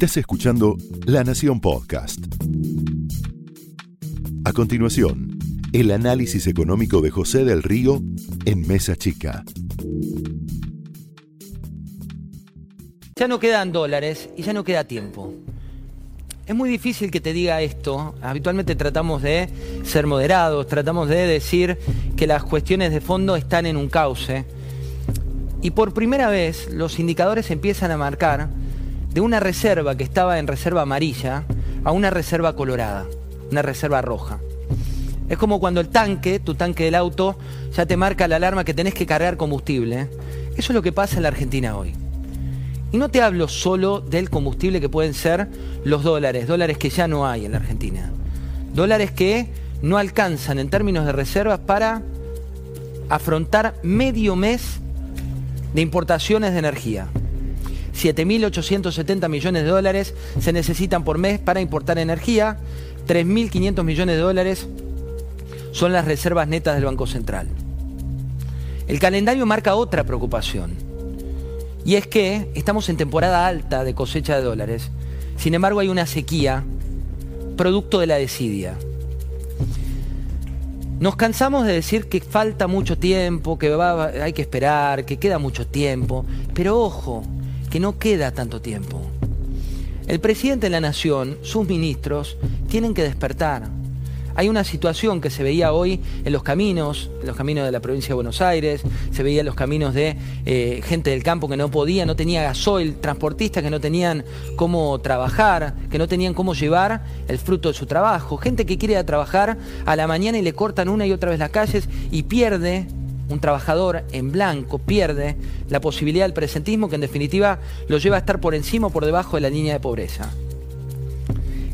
Estás escuchando La Nación Podcast. A continuación, el análisis económico de José del Río en Mesa Chica. Ya no quedan dólares y ya no queda tiempo. Es muy difícil que te diga esto. Habitualmente tratamos de ser moderados, tratamos de decir que las cuestiones de fondo están en un cauce. Y por primera vez los indicadores empiezan a marcar de una reserva que estaba en reserva amarilla a una reserva colorada, una reserva roja. Es como cuando el tanque, tu tanque del auto, ya te marca la alarma que tenés que cargar combustible. Eso es lo que pasa en la Argentina hoy. Y no te hablo solo del combustible que pueden ser los dólares, dólares que ya no hay en la Argentina. Dólares que no alcanzan en términos de reservas para afrontar medio mes de importaciones de energía. 7.870 millones de dólares se necesitan por mes para importar energía, 3.500 millones de dólares son las reservas netas del Banco Central. El calendario marca otra preocupación y es que estamos en temporada alta de cosecha de dólares. Sin embargo, hay una sequía producto de la desidia. Nos cansamos de decir que falta mucho tiempo, que hay que esperar, que queda mucho tiempo, pero ojo, que no queda tanto tiempo. El presidente de la nación, sus ministros, tienen que despertar. Hay una situación que se veía hoy en los caminos, en los caminos de la provincia de Buenos Aires, se veía en los caminos de eh, gente del campo que no podía, no tenía gasoil, transportistas que no tenían cómo trabajar, que no tenían cómo llevar el fruto de su trabajo, gente que quiere ir a trabajar a la mañana y le cortan una y otra vez las calles y pierde un trabajador en blanco pierde la posibilidad del presentismo que en definitiva lo lleva a estar por encima o por debajo de la línea de pobreza.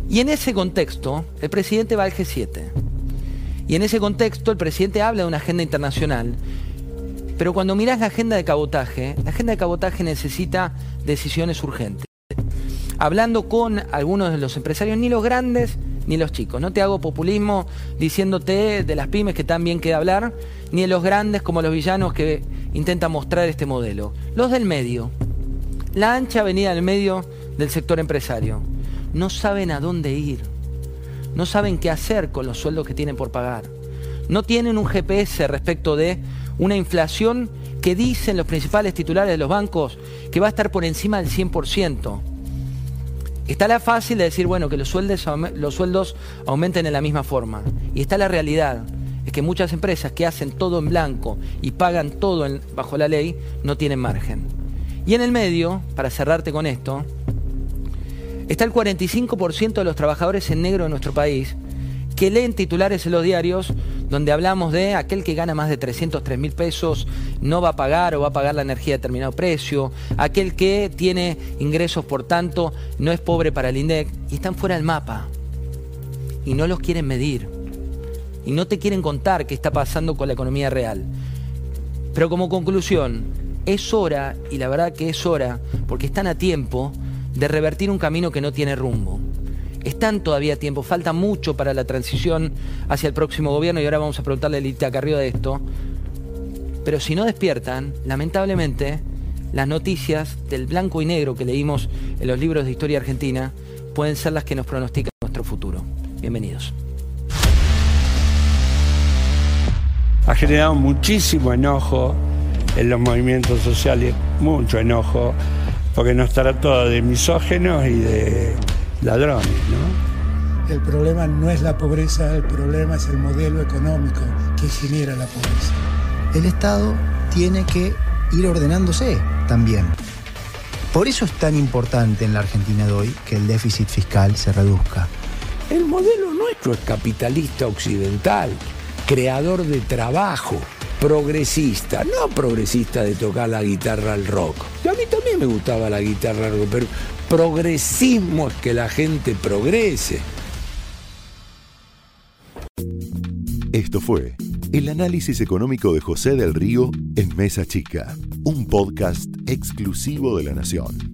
Y en ese contexto, el presidente va al G7. Y en ese contexto, el presidente habla de una agenda internacional. Pero cuando miras la agenda de cabotaje, la agenda de cabotaje necesita decisiones urgentes. Hablando con algunos de los empresarios, ni los grandes ni los chicos. No te hago populismo diciéndote de las pymes que también queda hablar, ni de los grandes como los villanos que intentan mostrar este modelo. Los del medio. La ancha avenida del medio del sector empresario no saben a dónde ir, no saben qué hacer con los sueldos que tienen por pagar, no tienen un GPS respecto de una inflación que dicen los principales titulares de los bancos que va a estar por encima del 100%. Está la fácil de decir, bueno, que los sueldos, los sueldos aumenten en la misma forma. Y está la realidad, es que muchas empresas que hacen todo en blanco y pagan todo bajo la ley no tienen margen. Y en el medio, para cerrarte con esto, está el 45% de los trabajadores en negro de nuestro país que leen titulares en los diarios donde hablamos de aquel que gana más de 303 mil pesos no va a pagar o va a pagar la energía a determinado precio, aquel que tiene ingresos por tanto no es pobre para el INDEC y están fuera del mapa y no los quieren medir y no te quieren contar qué está pasando con la economía real. Pero como conclusión, es hora, y la verdad que es hora, porque están a tiempo, de revertir un camino que no tiene rumbo. Están todavía a tiempo, falta mucho para la transición hacia el próximo gobierno y ahora vamos a preguntarle a Lita Carrillo de esto. Pero si no despiertan, lamentablemente, las noticias del blanco y negro que leímos en los libros de historia argentina pueden ser las que nos pronostican nuestro futuro. Bienvenidos. Ha generado muchísimo enojo en los movimientos sociales, mucho enojo porque nos trata de misógenos y de ladrones, ¿no? El problema no es la pobreza, el problema es el modelo económico que genera la pobreza. El Estado tiene que ir ordenándose también. Por eso es tan importante en la Argentina de hoy que el déficit fiscal se reduzca. El modelo nuestro es capitalista occidental, creador de trabajo progresista, no progresista de tocar la guitarra al rock. a mí también me gustaba la guitarra al rock, pero progresismo es que la gente progrese. Esto fue el análisis económico de José del Río en Mesa Chica, un podcast exclusivo de la Nación.